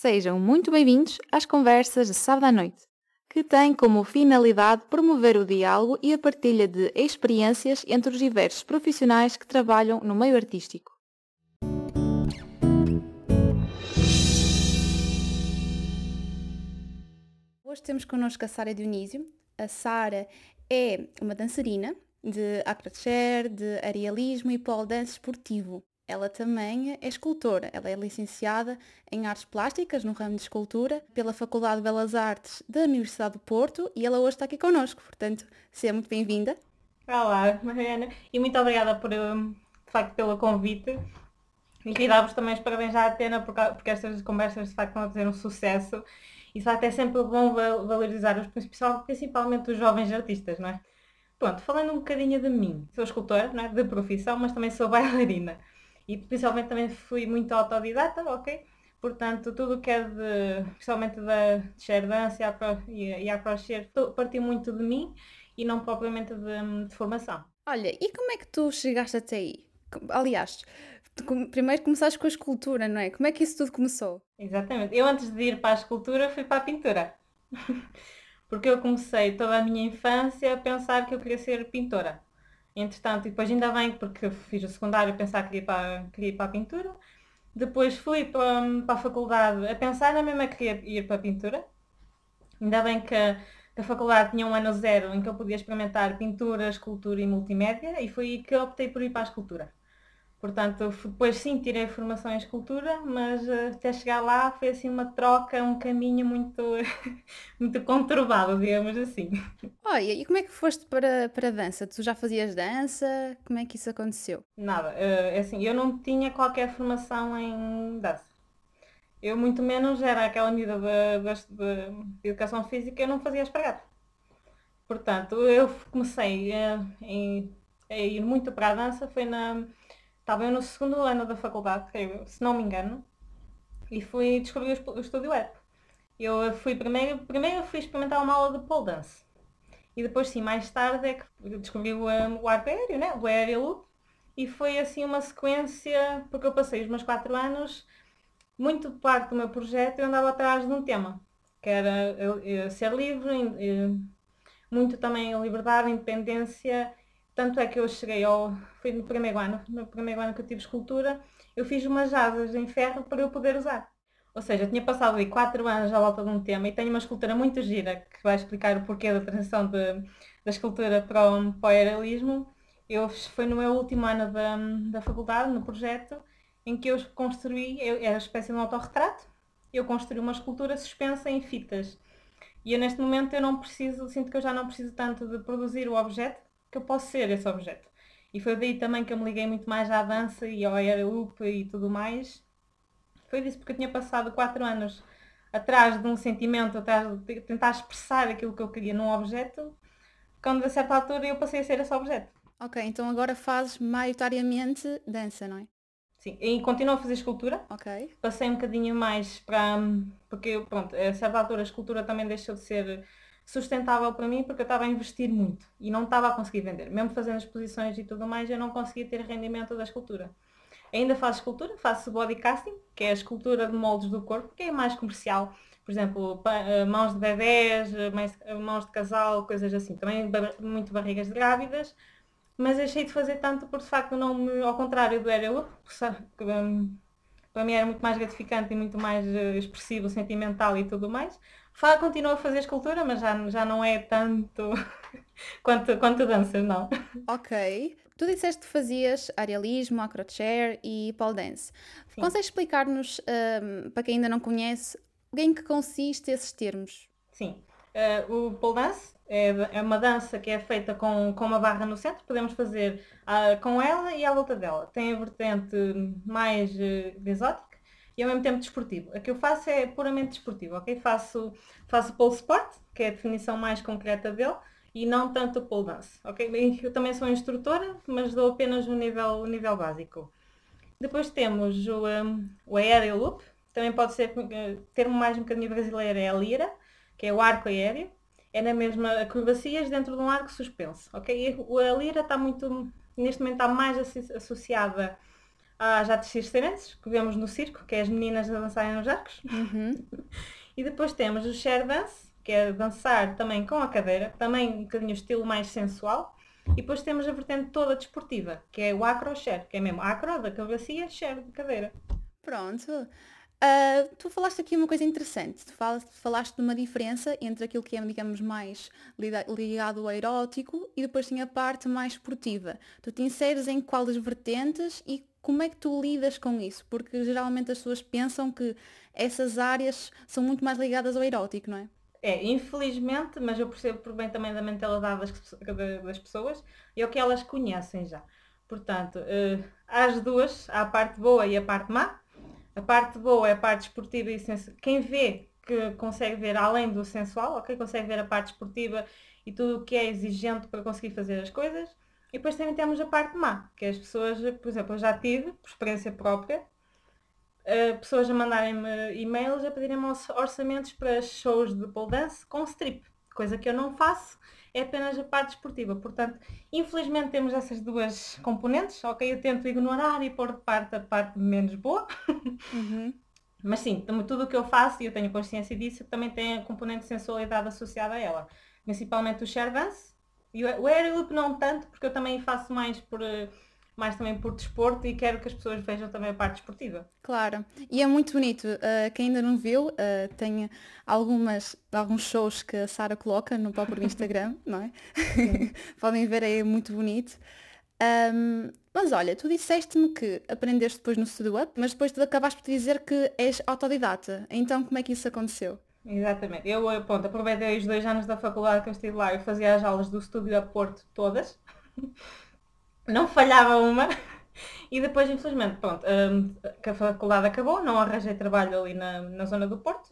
Sejam muito bem-vindos às conversas de sábado à noite, que têm como finalidade promover o diálogo e a partilha de experiências entre os diversos profissionais que trabalham no meio artístico. Hoje temos connosco a Sara Dionísio. A Sara é uma dançarina de acrobacia, de arealismo e pole dance esportivo. Ela também é escultora. Ela é licenciada em Artes Plásticas, no ramo de escultura, pela Faculdade de Belas Artes da Universidade do Porto e ela hoje está aqui connosco. Portanto, seja muito bem-vinda. Olá, Mariana, e muito obrigada por, hum, de facto, pelo convite. E queria dar-vos também os parabéns à Atena, porque, estas conversas de facto estão a ter um sucesso. E de facto é sempre bom valorizar os principalmente os jovens artistas, não é? Pronto, falando um bocadinho de mim, sou escultora, não é? de profissão, mas também sou bailarina e principalmente também fui muito autodidata, ok? Portanto, tudo o que é de, principalmente da dance e a crochê, partiu muito de mim e não propriamente de, de, formação. Olha, e como é que tu chegaste até aí? Aliás, tu, primeiro começaste com a escultura, não é? Como é que isso tudo começou? Exatamente. Eu antes de ir para a escultura fui para a pintura. Porque eu comecei toda a minha infância a pensar que eu queria ser pintora. Entretanto, e depois ainda bem, porque fiz o secundário a pensar que queria ir para, queria ir para a pintura. Depois fui para, para a faculdade a pensar na mesma que queria ir para a pintura. Ainda bem que que a faculdade tinha um ano zero em que eu podia experimentar pintura, escultura e multimédia e foi aí que optei por ir para a escultura. Portanto, depois sim tirei formação em escultura, mas uh, até chegar lá foi assim uma troca, um caminho muito, muito conturbado, digamos assim. Olha, e como é que foste para, para a dança? Tu já fazias dança? Como é que isso aconteceu? Nada, uh, assim, eu não tinha qualquer formação em dança. Eu muito menos era aquela medida de, de, de educação física, eu não fazia espagate. Portanto, eu comecei uh, em, a ir muito para a dança, foi na Estava eu no segundo ano da faculdade, se não me engano, e fui descobrir o estúdio web. Eu fui primeiro, primeiro fui experimentar uma aula de pole dance. E depois sim, mais tarde é que descobri o, um, o aéreo, né? o aéreo loop. E foi assim uma sequência, porque eu passei os meus quatro anos, muito parte do meu projeto eu andava atrás de um tema, que era eu, eu, ser livre, eu, muito também a liberdade, a independência tanto é que eu cheguei ao. Foi no primeiro ano, no primeiro ano que eu tive escultura, eu fiz umas asas em ferro para eu poder usar. Ou seja, eu tinha passado ali 4 anos à volta de um tema e tenho uma escultura muito gira que vai explicar o porquê da transição de, da escultura para o, para o. Eu, foi no meu último ano da, da faculdade, no projeto, em que eu construí, eu, era uma espécie de um autorretrato, eu construí uma escultura suspensa em fitas. E eu, neste momento eu não preciso, sinto que eu já não preciso tanto de produzir o objeto, que eu posso ser esse objeto. E foi daí também que eu me liguei muito mais à dança e ao aeroop e tudo mais. Foi disso porque eu tinha passado quatro anos atrás de um sentimento, atrás de tentar expressar aquilo que eu queria num objeto, quando a certa altura eu passei a ser esse objeto. Ok, então agora fazes maioritariamente dança, não é? Sim, e continuo a fazer escultura. Ok. Passei um bocadinho mais para. Porque, pronto, a certa altura a escultura também deixou de ser sustentável para mim porque eu estava a investir muito e não estava a conseguir vender. Mesmo fazendo exposições e tudo mais, eu não conseguia ter rendimento da escultura. Ainda faço escultura, faço body casting, que é a escultura de moldes do corpo, que é mais comercial. Por exemplo, eh, mãos de bebés, eh, eh, mãos de casal, coisas assim. Também muito barrigas de grávidas. Mas deixei de fazer tanto por de facto não me, ao contrário do Aerial que um, para mim era muito mais gratificante e muito mais expressivo, sentimental e tudo mais. Fá continua a fazer escultura, mas já, já não é tanto quanto, quanto dança, não. Ok. Tu disseste que fazias arealismo, acrochair e pole dance. Sim. Consegues explicar-nos, um, para quem ainda não conhece, em que consiste esses termos? Sim. Uh, o pole dance é, é, uma dança que é feita com, com uma barra no centro. Podemos fazer uh, com ela e à volta dela. Tem a vertente mais uh, exótica e ao mesmo tempo desportivo. A que eu faço é puramente desportivo, ok? Faço, faço pole sport, que é a definição mais concreta dele, e não tanto pole dance, ok? Eu também sou instrutora, mas dou apenas o nível, o nível básico. Depois temos o, um, o aéreo loop, também pode ser, uh, termo mais um bocadinho brasileiro é a lira, que é o arco aéreo, é na mesma acrobacias dentro de um arco suspenso, ok? E a lira está muito, neste momento está mais associada há já circenses, que vemos no circo, que é as meninas a dançarem nos arcos. Uhum. e depois temos o share dance, que é dançar também com a cadeira, também um bocadinho estilo mais sensual. E depois temos a vertente toda desportiva, que é o acro share, que é mesmo acro da cabeça share de cadeira. Pronto. Uh, tu falaste aqui uma coisa interessante. Tu falaste de uma diferença entre aquilo que é, digamos, mais ligado ao erótico e depois tem a parte mais esportiva. Tu te inseres em qual das vertentes e como é que tu lidas com isso? Porque geralmente as pessoas pensam que essas áreas são muito mais ligadas ao erótico, não é? É, infelizmente, mas eu percebo por bem também da mentalidade das, das pessoas e é o que elas conhecem já. Portanto, há as duas, há a parte boa e a parte má a parte boa é a parte esportiva e sensual. Quem vê, que consegue ver além do sensual, ok? Consegue ver a parte esportiva e tudo o que é exigente para conseguir fazer as coisas. E depois também temos a parte má, que as pessoas, por exemplo, eu já tive, por experiência própria, uh, pessoas a mandarem-me e-mails a pedirem-me orçamentos para shows de pole dance com strip, coisa que eu não faço é apenas a parte esportiva. Portanto, infelizmente temos essas duas componentes, ok? Eu tento ignorar e pôr de parte a parte menos boa. Uhum. Mas sim, tudo o que eu faço, e eu tenho consciência disso, também tem a componente de sensualidade associada a ela. Principalmente o share dance. E o loop não tanto, porque eu também faço mais por uh, mais também por desporto e quero que as pessoas vejam também a parte esportiva. Claro, e é muito bonito. Uh, quem ainda não viu, uh, tem algumas, alguns shows que a Sara coloca no próprio Instagram, não é? Podem ver, é muito bonito. Um, mas olha, tu disseste-me que aprendeste depois no Studio Up, mas depois tu acabaste por dizer que és autodidata. Então como é que isso aconteceu? Exatamente. Eu, pronto, aproveitei os dois anos da faculdade que eu estive lá, eu fazia as aulas do Studio Up Porto todas não falhava uma. E depois, infelizmente, pronto, um, que a faculdade acabou, não arranjei trabalho ali na, na zona do Porto.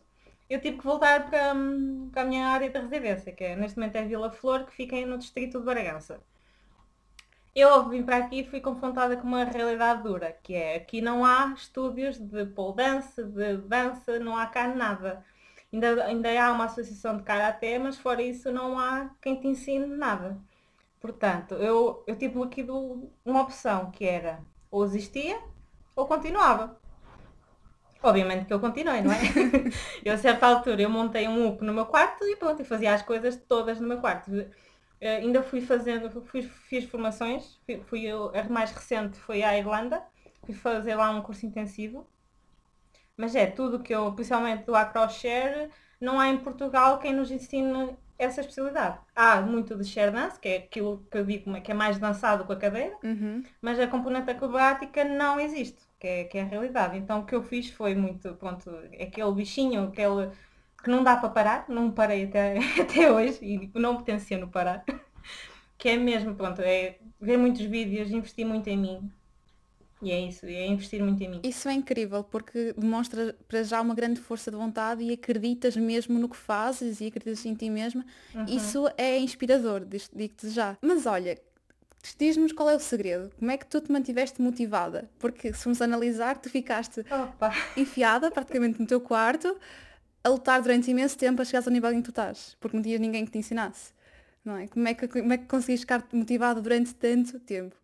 Eu tive que voltar para, hum, para a minha área de residência, que é, neste momento é Vila Flor, que fica no distrito de Bragança. Eu, vir para aqui, fui confrontada com uma realidade dura, que é, aqui não há estúdios de pole dance, de dança, não há cá nada. Ainda, ainda há uma associação de karaté, mas fora isso não há quem te ensine nada. Portanto, eu, eu tive aqui do, uma opção que era ou existia ou continuava. Obviamente que eu continuei, não é? eu a certa altura eu montei um UP no meu quarto e pronto, e fazia as coisas todas no meu quarto. Uh, ainda fui fazendo, fui, fiz formações, fui, fui eu, a mais recente foi à Irlanda, fui fazer lá um curso intensivo. Mas é tudo que eu, principalmente do Acroshare, não há em Portugal quem nos ensine essa especialidade. Há muito de share dance, que é aquilo que eu digo que é mais dançado com a cadeira, uhum. mas a componente acrobática não existe, que é, que é a realidade. Então o que eu fiz foi muito, pronto, aquele bichinho, aquele que não dá para parar, não parei até, até hoje e não potenciando parar. Que é mesmo, pronto, é ver muitos vídeos, investir muito em mim, e é isso, é investir muito em mim. Isso é incrível, porque demonstra para já uma grande força de vontade e acreditas mesmo no que fazes e acreditas em ti mesma. Uhum. Isso é inspirador, digo-te já. Mas olha, diz-nos qual é o segredo. Como é que tu te mantiveste motivada? Porque se formos analisar, tu ficaste Opa. enfiada praticamente no teu quarto, a lutar durante imenso tempo a chegares ao nível em que tu estás, porque não tinhas ninguém que te ensinasse. Não é? Como é que, como é que conseguiste ficar motivada durante tanto tempo?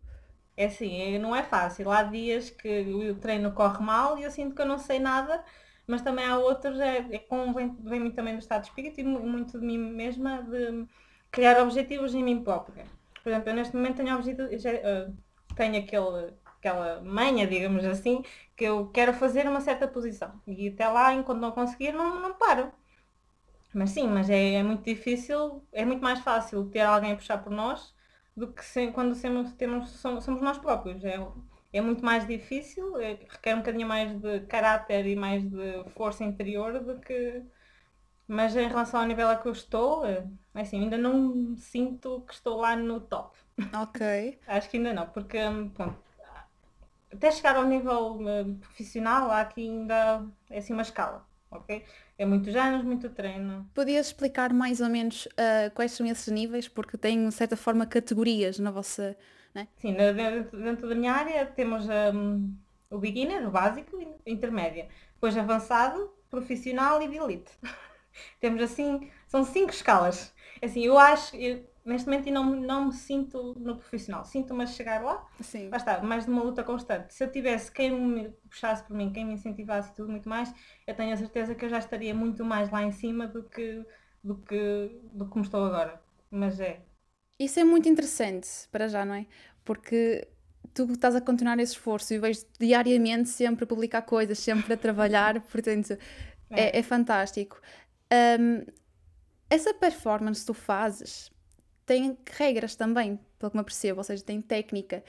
É assim, é, não é fácil. Há dias que o treino corre mal e eu sinto que eu não sei nada, mas também há outros, é, é como vem, vem muito também do estado de espírito e muito de mim mesma, de criar objetivos em mim própria. Por exemplo, eu neste momento tenho objetivos, já, uh, tenho aquele, aquela manha, digamos assim, que eu quero fazer uma certa posição. E até lá, enquanto não conseguir, não, não paro. Mas sim, mas é, é muito difícil, é muito mais fácil ter alguém a puxar por nós do que sem, quando temos, temos, somos, somos nós próprios. É, é muito mais difícil, é, requer um bocadinho mais de caráter e mais de força interior do que. Mas em relação ao nível a que eu estou, é, é assim, ainda não sinto que estou lá no top. Ok. Acho que ainda não, porque hum, pronto, até chegar ao nível uh, profissional há aqui ainda é assim uma escala, ok? É muitos anos, muito treino. Podias explicar mais ou menos uh, quais são esses níveis, porque tem, de certa forma, categorias na vossa. Né? Sim, dentro, dentro da minha área temos um, o beginner, o básico, intermédio. Depois avançado, profissional e de elite. temos assim, são cinco escalas. Assim, eu acho, eu, neste momento não, não me sinto no profissional. Sinto-me a chegar lá, Sim. lá está, mais de uma luta constante. Se eu tivesse quem me puxasse por mim, quem me incentivasse e tudo muito mais, eu tenho a certeza que eu já estaria muito mais lá em cima do que, do que, do como estou agora. Mas é, Isso é muito interessante para já, não é? Porque tu estás a continuar esse esforço e vejo diariamente sempre a publicar coisas, sempre a trabalhar, portanto é, é fantástico. Ahm, essa performance que tu fazes tem regras também, pelo que me apercebo, ou seja, tem técnica.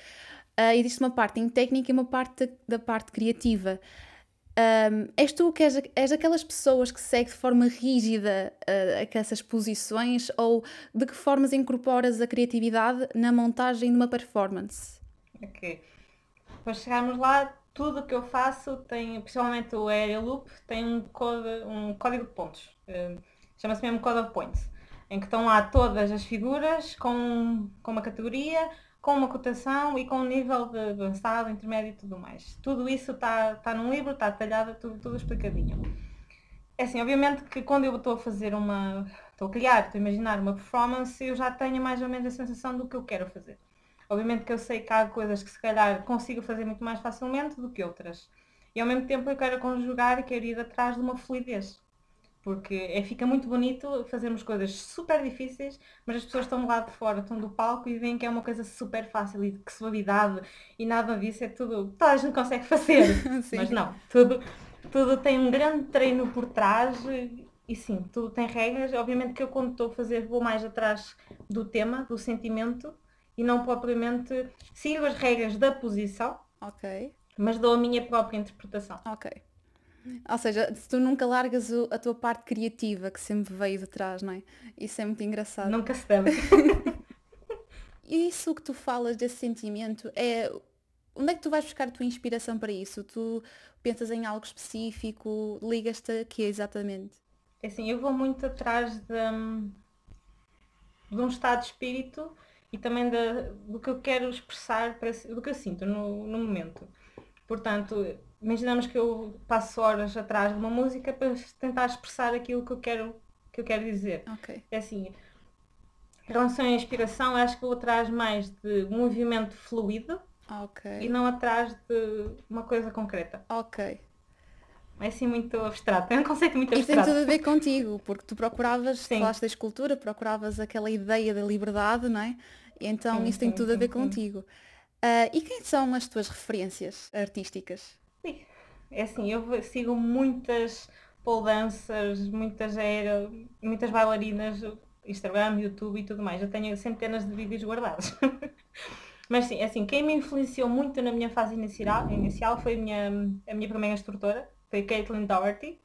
Ah, existe uma parte em técnica e uma parte da parte criativa. Ahm, és tu que és, és aquelas pessoas que segue de forma rígida ah, essas posições ou de que formas incorporas a criatividade na montagem de uma performance? ok. Para chegarmos lá, tudo o que eu faço tem, principalmente o Aerial Loop, tem um, code, um código de pontos. Eh, Chama-se mesmo Code of Points. Em que estão lá todas as figuras com, com uma categoria, com uma cotação e com um nível de avançado, intermédio e tudo mais. Tudo isso está tá num livro, está detalhado, tudo, tudo explicadinho. É assim, obviamente que quando eu estou a fazer uma. estou a criar, estou a imaginar uma performance, eu já tenho mais ou menos a sensação do que eu quero fazer. Obviamente que eu sei que há coisas que se calhar consigo fazer muito mais facilmente do que outras. E ao mesmo tempo eu quero conjugar e quero ir atrás de uma fluidez. Porque é, fica muito bonito fazermos coisas super difíceis, mas as pessoas estão do lado de fora, estão do palco e veem que é uma coisa super fácil e que suavidade e nada disso é tudo. Toda a gente consegue fazer. Sim. mas não, tudo, tudo tem um grande treino por trás e, sim, tudo tem regras. Obviamente que eu quando estou a fazer vou mais atrás do tema, do sentimento e não propriamente sigo as regras da posição, Ok, mas dou a minha própria interpretação. ok. Ou seja, se tu nunca largas o- a tua parte criativa que sempre veio de trás, não é? Isso é muito engraçado. Nunca se deve. E isso que tu falas desse sentimento é. Onde é que tu vais buscar a tua inspiração para isso? Tu pensas em algo específico? Ligas-te a quê exatamente? É Assim, eu vou muito atrás de, hum, de um estado de espírito e também da- do que eu quero expressar, para, do que eu sinto no, no momento. Portanto, imaginamos que eu passo horas atrás de uma música para tentar expressar aquilo que eu quero, que eu quero dizer. Ok. É assim, em relação à inspiração, acho que vou atrás mais de movimento fluido e Ok. não atrás de uma coisa concreta. Ok. É assim muito abstrato, é um conceito muito Isso tem abstrato. tudo a ver contigo, porque tu procuravas, Sim. falaste da escultura, procuravas aquela ideia da liberdade, não é? E então Sim, isso tem sim, tudo a ver contigo. Ah, e quem são as tuas referências artísticas? Ui, É assim, eu sigo muitas pole dancers, muitas era, muitas bailarinas, Instagram, YouTube e tudo mais. Eu tenho centenas de vídeos guardados. Mas sim, é assim, quem me influenciou muito na minha fase inicial, inicial foi a minha, a minha primeira instrutora, foi Caitlin Doherty.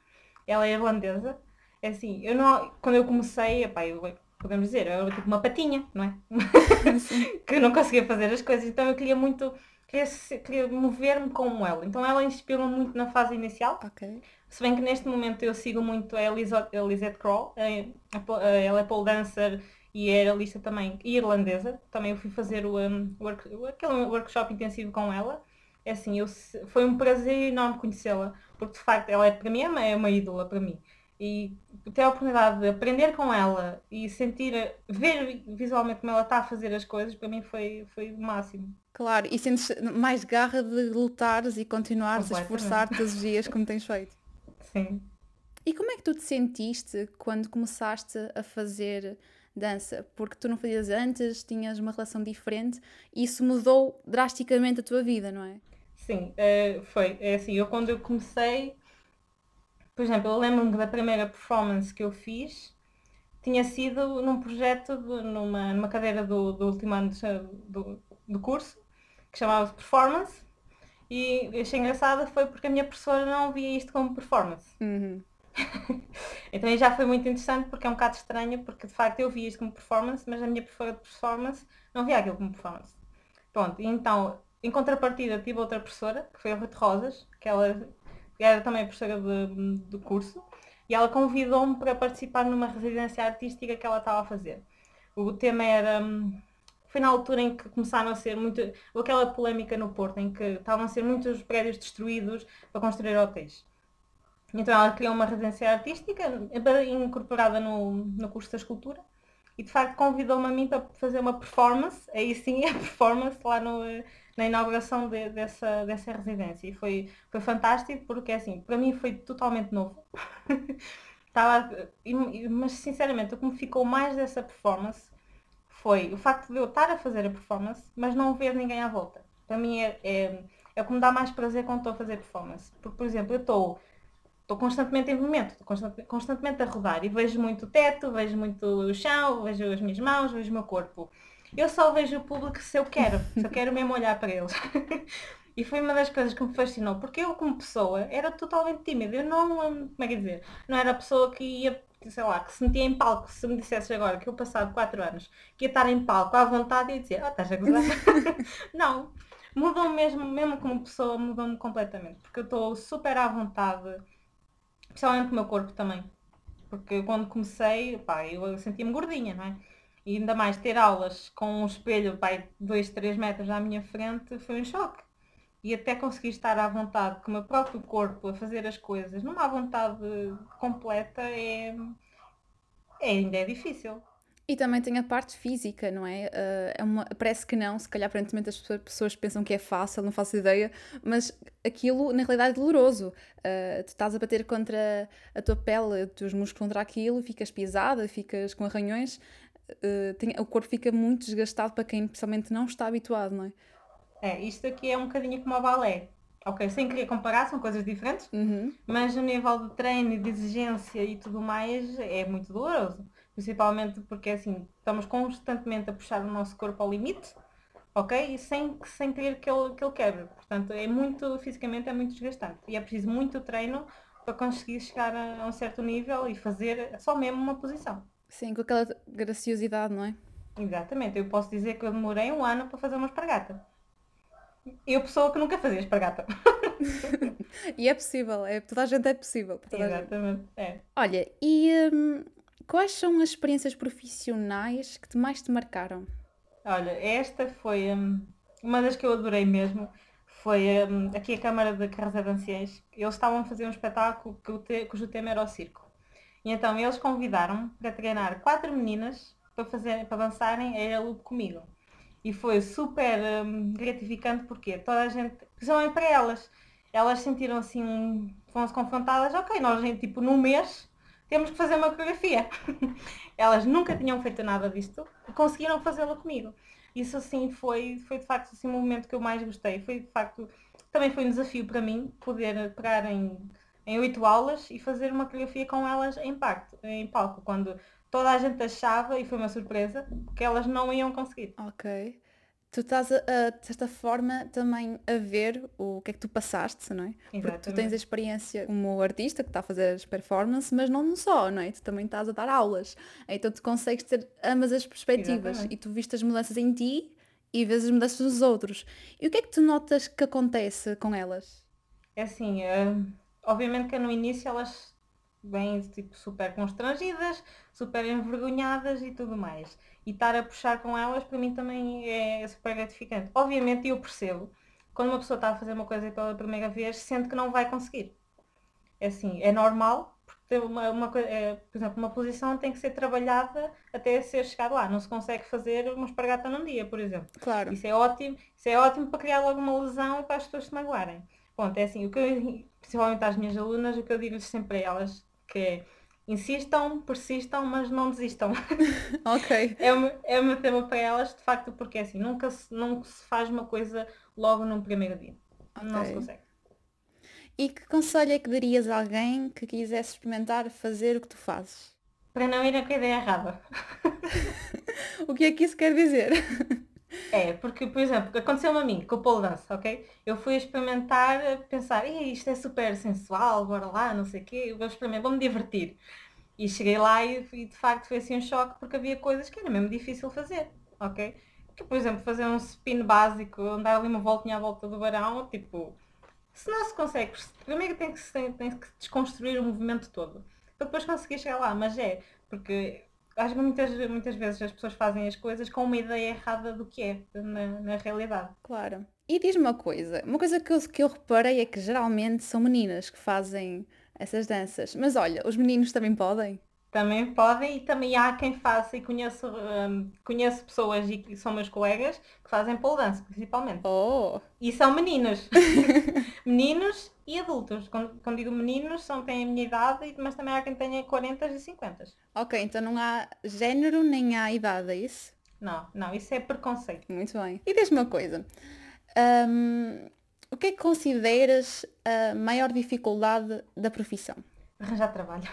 Ela é irlandesa. É assim, eu não, quando eu comecei, epá, eu, podemos dizer, eu era tipo uma patinha, não é? que eu não conseguia fazer as coisas, então eu queria muito, queria, mover-me como ela. Então ela inspirou-me muito na fase inicial, Ok. se bem que neste momento eu sigo muito a Eliso- a Lisette Kroll, ela é pole dancer e é aerolista também, irlandesa. Também eu fui fazer o, um, work- aquele workshop intensivo com ela. É assim, eu, foi um prazer enorme conhecê-la, porque de facto ela é para mim é uma, é uma ídola para mim. E ter a oportunidade de aprender com ela e sentir, ver visualmente como ela está a fazer as coisas, para mim foi, foi o máximo. Claro, e sentes mais garra de lutares e continuares a esforçar todos os dias como tens feito. Sim. E como é que tu te sentiste quando começaste a fazer dança? Porque tu não fazias antes, tinhas uma relação diferente e isso mudou drasticamente a tua vida, não é? Sim, eh, foi. É assim, eu quando eu comecei, por exemplo, eu lembro-me da primeira performance que eu fiz, tinha sido num projeto, de- numa, numa cadeira do, do último ano de- do, do curso, que chamava-se Performance, e achei engraçada foi porque a minha professora não via isto como performance. Uhum. Então já foi muito interessante porque é um bocado estranho, porque de facto eu via isto como performance, mas a minha professora de performance não via aquilo como performance. Pronto, então, em contrapartida tive outra professora, que foi a Ruth Rosas, que ela era também professora de- do curso, e ela convidou-me para participar numa residência artística que ela estava a fazer. O tema era. hum, Foi na altura em que começaram a ser muito. aquela polémica no Porto, em que estavam a ser muitos prédios destruídos para construir hotéis. Então ela criou uma residência artística incorporada no, no curso da escultura e de facto convidou-me a mim para fazer uma performance, aí sim a performance lá no, na inauguração de, dessa, dessa residência. E foi, foi fantástico porque assim, para mim foi totalmente novo. Estava, mas sinceramente o que me ficou mais dessa performance foi o facto de eu estar a fazer a performance, mas não ver ninguém à volta. Para mim é, é, é o que me dá mais prazer quando estou a fazer performance. Porque, por exemplo, eu estou estou constantemente em movimento, estou constantemente a rodar e vejo muito o teto, vejo muito o chão, vejo as minhas mãos, vejo o meu corpo. Eu só vejo o público se eu quero, se eu quero mesmo olhar para eles. e foi uma das coisas que me fascinou, porque eu como pessoa era totalmente tímida, eu não, como é que dizer, não era a pessoa que ia, sei lá, que se metia em palco, se me dissesse agora que eu passado 4 anos, que ia estar em palco à vontade e ia dizer, oh, estás a gozar? não, mudou mesmo, mesmo como pessoa, mudou-me completamente, porque eu estou super à vontade Principalmente o meu corpo também. Porque quando comecei, pá, eu sentia-me gordinha, não é? E ainda mais ter aulas com um espelho, pá, 2, 3 metros à minha frente foi um choque. E até conseguir estar à vontade com o meu próprio corpo a fazer as coisas numa vontade completa é, é ainda é difícil. E também tem a parte física, não é? Uh, é uma, parece que não, se calhar aparentemente as pessoas pensam que é fácil, não faço ideia, mas aquilo na realidade é doloroso. Uh, tu estás a bater contra a tua pele, os teus músculos contra aquilo, ficas pisada, ficas com arranhões, uh, tem, o corpo fica muito desgastado para quem pessoalmente não está habituado, não é? É, isto aqui é um bocadinho como a balé. Ok, sem querer comparar, são coisas diferentes, uhum. mas a nível de treino de exigência e tudo mais é muito doloroso principalmente porque assim, estamos constantemente a puxar o nosso corpo ao limite, ok? E sem, sem querer que ele, que ele quebre. Portanto, é muito, fisicamente é muito desgastante. E é preciso muito treino para conseguir chegar a, a um certo nível e fazer só mesmo uma posição. Sim, com aquela graciosidade, não é? Exatamente. Eu posso dizer que eu demorei um ano para fazer uma espargata. Eu, pessoa que nunca fazia espargata. e é possível, é, toda a gente é possível. Exatamente, é. Olha, e hum, Quais são as experiências profissionais que te mais te marcaram? Olha, esta foi um, uma das que eu adorei mesmo. Foi um, aqui a Câmara de Carros de Anciães. Eles estavam a fazer um espetáculo que te, cujo tema era o circo. E então eles convidaram para treinar quatro meninas para, fazer, para dançarem a Era comigo. E foi super um, gratificante porque toda a gente, principalmente para elas, elas sentiram assim, foram-se confrontadas, ok, nós tipo num mês temos que fazer uma coreografia. Elas nunca tinham feito nada disto, conseguiram fazê-la comigo. Isso assim foi, foi de facto assim, um momento que eu mais gostei. Foi de facto, também foi um desafio para mim poder pegar em em oito aulas e fazer uma coreografia com elas em, pacto, em palco, quando toda a gente achava, e foi uma surpresa, que elas não iam conseguir. Ok tu estás, a, a, de certa forma, também a ver o que é que tu passaste, não é? Exatamente. Porque tu tens a experiência como artista que está a fazer as performances, mas não só, não é? Tu também estás a dar aulas. Então tu consegues ter ambas as perspectivas Exatamente. e tu viste as mudanças em ti e vês as mudanças nos outros. E o que é que tu notas que acontece com elas? É assim, uh, obviamente que no início elas vêm tipo super constrangidas, super envergonhadas e tudo mais e estar a puxar com elas para mim também é super gratificante. Obviamente eu percebo, quando uma pessoa está a fazer uma coisa pela primeira vez, sente que não vai conseguir. É assim, é normal, porque uma, uma, é, por exemplo, uma posição tem que ser trabalhada até ser chegado lá. Não se consegue fazer uma espargata num dia, por exemplo. Claro. Isso é ótimo, isso é ótimo para criar logo uma lesão e para as pessoas se magoarem. Ponto, é assim, o que eu, principalmente às minhas alunas, o que eu digo sempre a elas, que é insistam, persistam, mas não desistam. ok. é, o, é o meu tema para elas, de facto, porque é assim, nunca se, nunca se faz uma coisa logo num primeiro dia. Okay. Não se consegue. E que conselho é que darias a alguém que quisesse experimentar fazer o que tu fazes? Para não ir com a ideia errada. o que é que isso quer dizer? É, porque, por exemplo, aconteceu-me a mim com o pole dance, ok? Eu fui experimentar, pensar, isto é super sensual, bora lá, não sei o quê, vou experimentar, vou-me divertir. E cheguei lá e, e, de facto foi assim um choque porque havia coisas que era mesmo difícil fazer, ok? Que, por exemplo, fazer um spin básico, andar ali uma voltinha à volta do barão, tipo, se não se consegue, primeiro tem que, tem que desconstruir o movimento todo, para depois conseguir chegar lá, mas é, porque acho que muitas, muitas vezes as pessoas fazem as coisas com uma ideia errada do que é na, na realidade. Claro. E diz-me uma coisa, uma coisa que eu, que eu reparei é que geralmente são meninas que fazem essas danças. Mas olha, os meninos também podem? Também podem e também há quem faça e conheço, hum, conheço pessoas e que são meus colegas que fazem pole dance, principalmente. Oh! E são meninos. meninos e adultos. Quando, quando digo meninos, são, têm a minha idade, mas também há quem tenha 40 e 50. Ok, então não há género nem há idade, é isso? Não, não, isso é preconceito. Muito bem. E diz-me uma coisa. hum, o que é que consideras a maior dificuldade da profissão? Arranjar trabalho.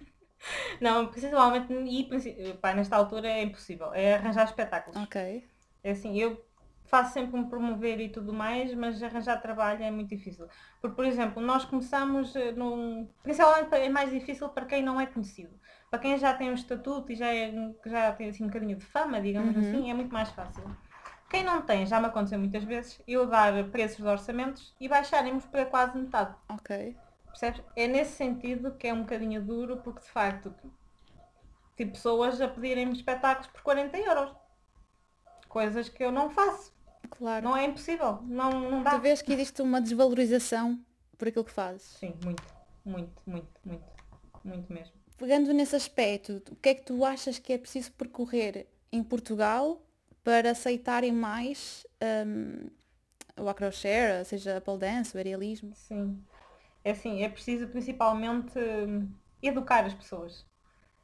não, principalmente, e pá, nesta altura é impossível, é arranjar espetáculos. Ok. É assim, eu faço sempre um promover e tudo mais, mas arranjar trabalho é muito difícil. Porque, por exemplo, nós começamos eh, num. Principalmente é mais difícil para quem não é conhecido. Para quem já tem um estatuto e já, é, já tem assim, um bocadinho de fama, digamos assim, é muito mais fácil. Quem não tem, já me aconteceu muitas vezes, eu dar preços de orçamentos e baixarem-nos para quase metade. Ok. Percebes? É nesse sentido que é um bocadinho duro, porque de facto, tipo pessoas a pedirem-me espetáculos por 40 euros. Coisas que eu não faço. Claro. Não é impossível. Não, não dá. Tu vês que existe uma desvalorização por aquilo que fazes. Sim, muito. Muito, muito, muito. Muito mesmo. Pegando nesse aspecto, o que é que tu achas que é preciso percorrer em Portugal para aceitarem mais hum, o acroshare, seja a pole dance, o aerialismo? Sim. É assim, é preciso principalmente hum, educar as pessoas.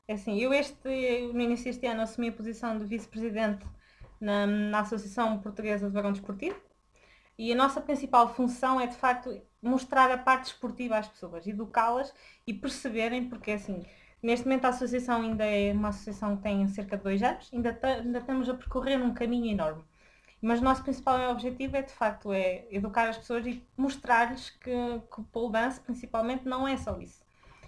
É assim, eu este, no início deste ano assumi a posição de vice-presidente na, na Associação Portuguesa de Vagão Desportivo e a nossa principal função é de facto mostrar a parte esportiva às pessoas, educá-las e perceberem, porque assim, neste momento a associação ainda é uma associação que tem cerca de dois anos, ainda, ainda estamos a percorrer um caminho enorme. Mas o nosso principal objetivo é de facto é educar as pessoas e mostrar-lhes que, que o pole dance principalmente não é só isso.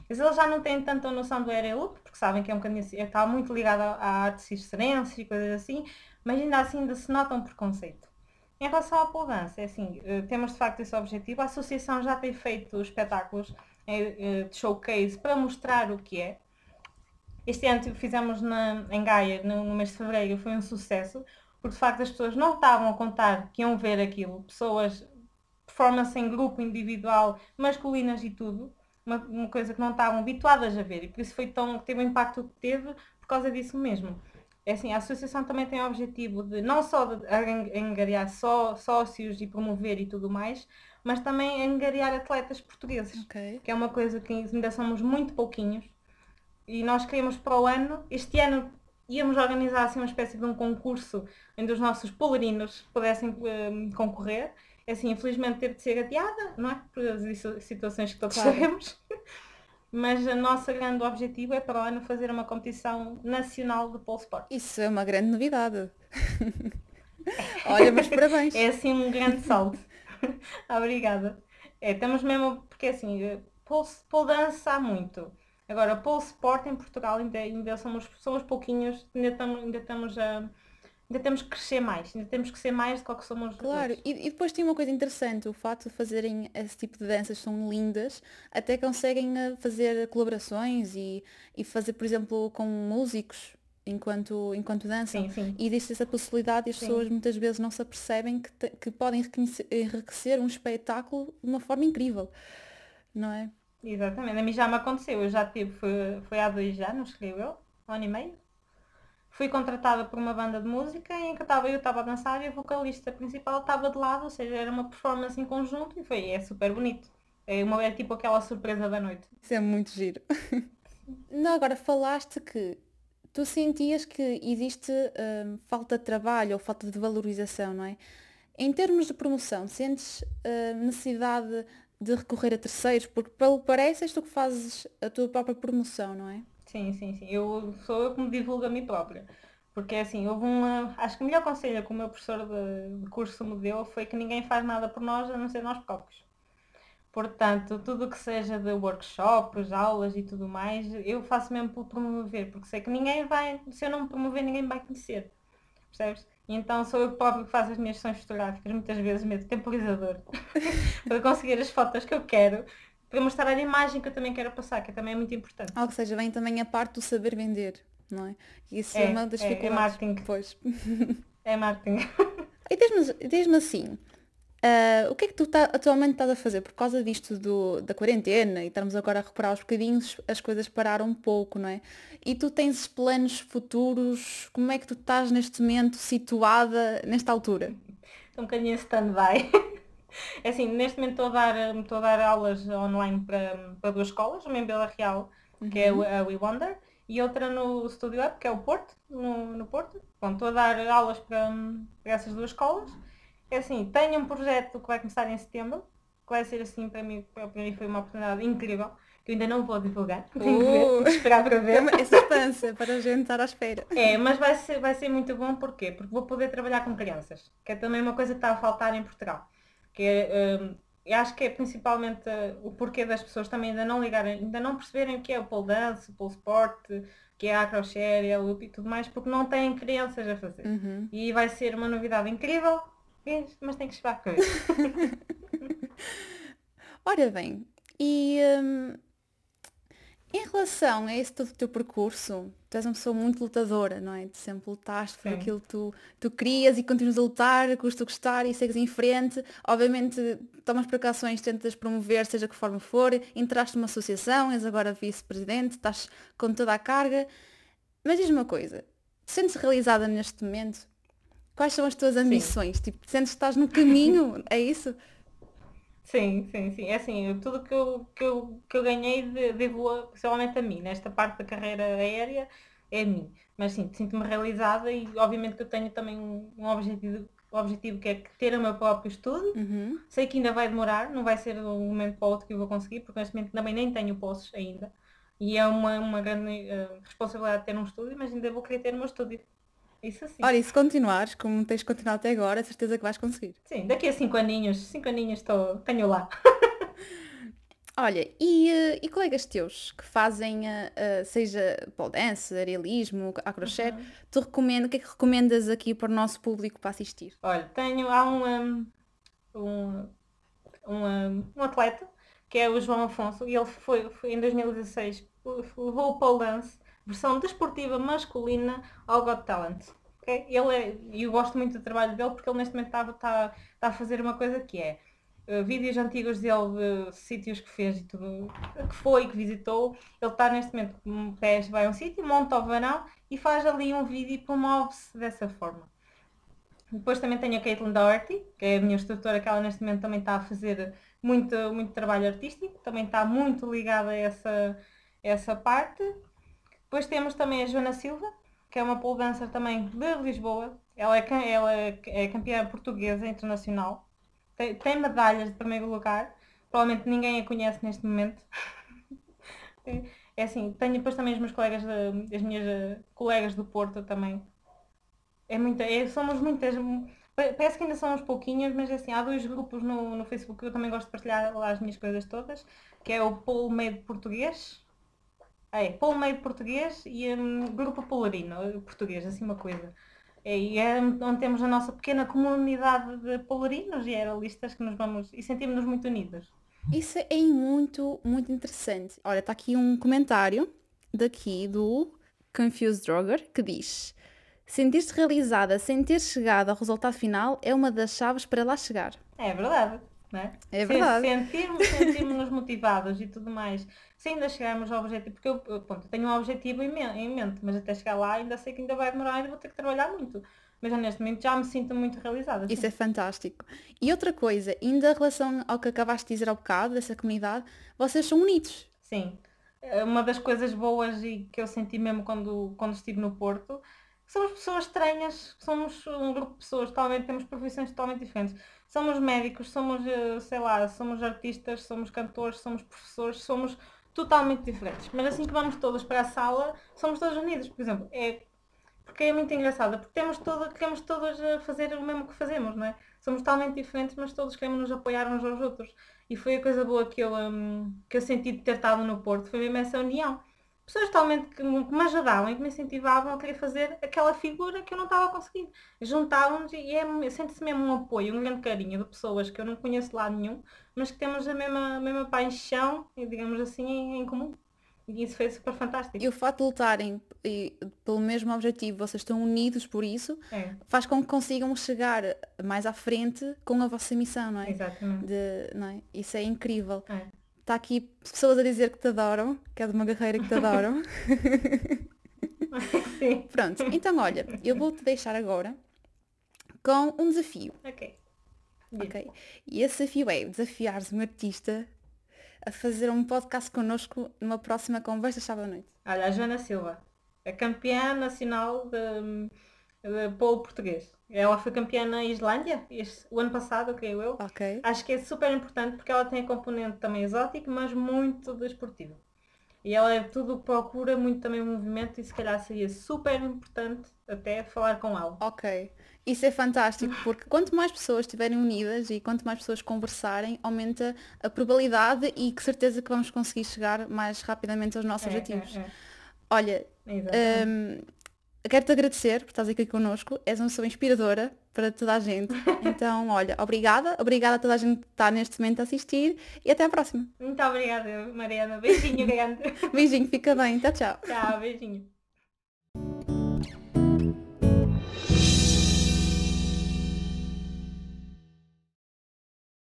Mas eles já não têm tanta noção do aerial loop, porque sabem que é um bocadinho assim, está muito ligado à arte circense e coisas assim, mas ainda assim ainda se nota um preconceito. Em relação pole dance, é assim, eh, temos de facto esse objetivo. A associação já tem feito espetáculos eh, eh, de showcase para mostrar o que é. Este ano fizemos na, em Gaia, no, no mês de Fevereiro, foi um sucesso, porque de facto as pessoas não estavam a contar que iam ver aquilo. Pessoas, performance em grupo, individual, masculinas e tudo, uma, uma coisa que não estavam habituadas a ver e por isso foi tão, teve o impacto que teve por causa disso mesmo. É assim, a associação também tem o objetivo de não só de ang- angariar só sócios e promover e tudo mais, mas também angariar atletas portugueses Ok. que é uma coisa que ainda somos muito pouquinhos. E nós queríamos para o ano, este ano íamos organizar assim uma espécie de um concurso onde os nossos polarinos pudessem eh, concorrer. É Assim, infelizmente teve de ser adiada, não é? Por as situ- situações que todos Claro. sabemos. Mas o nosso grande objetivo é para o ano fazer uma competição nacional de pole sport. Isso é uma grande novidade. Olha, mas parabéns. É assim um grande salto. Obrigada. É, estamos mesmo, porque assim, pole, pole dance há muito. Agora, pole sport em Portugal ainda, ainda somos, somos pouquinhos, ainda estamos, ainda estamos a. Ainda temos que crescer mais, ainda temos que ser mais do que somos Claro, e, e depois tem uma coisa interessante, o facto de fazerem esse tipo de danças são lindas, até conseguem eh, fazer colaborações e, e fazer, por exemplo, com músicos enquanto, enquanto dançam. Sim, sim. E existe essa possibilidade e as Sim. pessoas muitas vezes não se apercebem que, te- que podem enriquecer, enriquecer um espetáculo de uma forma incrível, não é? Exatamente, a mim já me aconteceu, eu já tive, foi, foi há dois anos, creio eu, um ano e meio. Fui contratada por uma banda de música em que estava eu estava a dançar e a vocalista principal estava de lado, ou seja, era uma performance em conjunto e foi, é super bonito. É, uma, é tipo aquela surpresa da noite. Isso é muito giro. não, agora falaste que tu sentias que existe hum, falta de trabalho ou falta de valorização, não é? Em termos de promoção, sentes hum, necessidade de recorrer a terceiros? Porque pelo parece és tu que fazes a tua própria promoção, não é? Sim, sim, sim. Eu sou eu que me divulgo a mim própria. Porque assim, houve uma. Acho que o melhor conselho que o meu professor de, curso me deu foi que ninguém faz nada por nós a não ser nós próprios. Portanto, tudo o que seja de workshops, aulas e tudo mais, eu faço mesmo por promover, porque sei que ninguém vai, se eu não me promover, ninguém vai conhecer. Percebes? Então sou eu próprio que faço as minhas sessões fotográficas, muitas vezes meto temporizador, para conseguir as fotos que eu quero, para mostrar a imagem que eu também quero passar, que também é muito importante. Ou seja, vem também a parte do saber vender, não é? E Isso é, É, uma das é- é marketing. Pois. É marketing. E diz-me diz-me assim, Uh, o que é que tu tá, atualmente estás a fazer? Por causa disto do, da quarentena e estamos agora a recuperar os bocadinhos, as coisas pararam um pouco, não é? E tu tens planos futuros? Como é que tu estás neste momento situada nesta altura? Estou um bocadinho stand-by. É assim, neste momento estou a dar, estou a dar aulas online para, para duas escolas, uma em Bela Real, que é uhum. é a We Wonder, e outra no Studio Up, que é o Porto, no, no Porto. Bom, estou a dar aulas para, para essas duas escolas é assim, tenho um projeto que vai começar em setembro, que vai ser assim, para mim, para mim foi uma oportunidade incrível, que eu ainda não vou divulgar. Tenho que, ver, uh! esperar para ver. É suspense para a gente estar à espera. É, mas vai ser, vai ser muito bom porquê? Porque vou poder trabalhar com crianças, que é também uma coisa que está a faltar em Portugal. Que é, um, eu acho que é principalmente uh, o porquê das pessoas também ainda não ligarem, ainda não perceberem o que é o pole dance, o pole sport, o que é a acroshare, a loop e tudo mais, porque não têm crianças a fazer. Uhum. E vai ser uma novidade incrível mas tem que esperar com Ora bem, e um, em relação a esse todo o teu percurso, tu és uma pessoa muito lutadora, não é? Tu sempre lutaste por Sim. aquilo que tu, tu querias e continuas a lutar, custa gostar e segues em frente. Obviamente tomas precauções, tentas promover, seja que forma for, entraste numa associação, és agora vice-presidente, estás com toda a carga. Mas diz-me uma coisa, sentes realizada neste momento? Quais são as tuas ambições? Sim. Tipo, sentes que estás no caminho? é isso? Sim, sim, sim. É assim, tudo que eu, que eu, que eu ganhei devo principalmente a mim. Nesta parte da carreira aérea é a mim. Mas sim, sinto-me realizada e obviamente que eu tenho também um objetivo, um objetivo que é ter o meu próprio estúdio. Uhum. Sei que ainda vai demorar, não vai ser de um momento para o outro que eu vou conseguir, porque neste momento também nem tenho postos ainda. E é uma, uma grande uh, responsabilidade ter um estúdio, mas ainda vou querer ter o meu estúdio. Isso sim. Olha, e se continuares, como tens continuado até agora, certeza que vais conseguir. Sim, daqui a cinco aninhos, cinco aninhos estou, tenho lá. Olha, e, eh, e, colegas teus que fazem, uh, seja pole dance, arealismo, acrochê, uhum. tu recomendo, o que é que recomendas aqui para o nosso público para assistir? Olha, tenho, há um, um, um, um atleta, que é o João Afonso, e ele foi, foi em 2016, levou o pole dance versão desportiva masculina ao Got Talent. Okay? Ele é, eu gosto muito do trabalho dele porque ele neste momento está, está, está a fazer uma coisa que é uh, vídeos antigos dele de sítios que fez e tudo, que foi, que visitou. Ele está neste momento com pés, vai a um sítio, monta o varão e faz ali um vídeo e promove-se dessa forma. Depois também tenho a Caitlin Doherty, que é a minha instrutora, que ela neste momento também está a fazer muito, muito trabalho artístico, também está muito ligada a essa, essa parte. Depois temos também a Joana Silva, que é uma pole dancer também de Lisboa. Ela é, ela é campeã portuguesa internacional. Tem, tem medalhas de primeiro lugar. Provavelmente ninguém a conhece neste momento. é assim, tenho depois também os meus colegas, de, as minhas eh, colegas do Porto também. É muita, é, somos muitas, parece que ainda somos pouquinhos, mas é assim, há dois grupos no, no Facebook que eu também gosto de partilhar lá as minhas coisas todas, que é o Pole Made Português, é, Polo Meio Português e um, Grupo Polarino Português, assim uma coisa. É, e é onde temos a nossa pequena comunidade de polarinos e aeralistas que nos vamos e sentimos-nos muito unidos. Isso é muito, muito interessante. Olha, está aqui um comentário daqui do Confused Droger que diz Sentir-se realizada sem ter chegado ao resultado final é uma das chaves para lá chegar. É verdade. É? é verdade. Sentirmos, sentirmos motivados e tudo mais, se ainda chegarmos ao objetivo, porque eu, pronto, tenho um objetivo em, mente, mas até chegar lá ainda sei que ainda vai demorar, ainda vou ter que trabalhar muito. Mas neste momento já me sinto muito realizada. Isso é fantástico. E outra coisa, ainda em relação ao que acabaste de dizer ao bocado, dessa comunidade, vocês são unidos. Sim. É uma das coisas boas e que eu senti mesmo quando, quando estive no Porto, somos pessoas estranhas, somos um grupo de pessoas totalmente, temos profissões totalmente diferentes somos médicos, somos, eh, sei lá, somos artistas, somos cantores, somos professores, somos totalmente diferentes. Mas assim que vamos todos para a sala, somos todos unidos. Por exemplo, é porque é muito engraçado, porque temos todo, queremos todos a fazer o mesmo que fazemos, não é? Somos totalmente diferentes, mas todos queremos nos apoiar uns aos outros. E foi a coisa boa que eu, um, que eu senti de ter estado no Porto, foi mesmo essa união pessoas totalmente que me, ajudavam e que me incentivavam a querer fazer aquela figura que eu não estava a conseguir. Juntavam-nos e é, sente-se mesmo um apoio, um grande carinho de pessoas que eu não conheço lá nenhum, mas que temos a mesma, a mesma paixão, digamos assim, em, comum. E isso foi super fantástico. E o fato de lutarem pelo mesmo objetivo, vocês estão unidos por isso, É, faz com que consigam chegar mais à frente com a vossa missão, não é? exatamente. De, não é? Isso é incrível. É. Está aqui pessoas a dizer que te adoram, que é de uma guerreira que te adoram. Pronto, então olha, eu vou-te deixar agora com um desafio, Ok. ok? E esse desafio é desafiares um artista a fazer um podcast connosco numa próxima conversa sábado à noite. Olha, a Joana Silva, a campeã nacional de, de polo português. Ela foi campeã na Islândia este- o ano passado, creio eu. Ok? Acho que é super importante porque ela tem a componente também exótico, mas muito desportivo. E ela é tudo que procura muito também o movimento e se calhar seria super importante até falar com ela. Ok. Isso é fantástico porque quanto mais pessoas estiverem unidas e quanto mais pessoas conversarem, aumenta a probabilidade e que certeza que vamos conseguir chegar mais rapidamente aos nossos É, objetivos. é, é. Olha, Exato. Quero-te agradecer por estás aqui connosco. És uma pessoa inspiradora para toda a gente. Então, olha, obrigada. Obrigada a toda a gente que está neste momento a assistir e até à próxima. Muito obrigada, Mariana. Beijinho grande. Beijinho, fica bem. Tchau, tchau. Tchau, beijinho.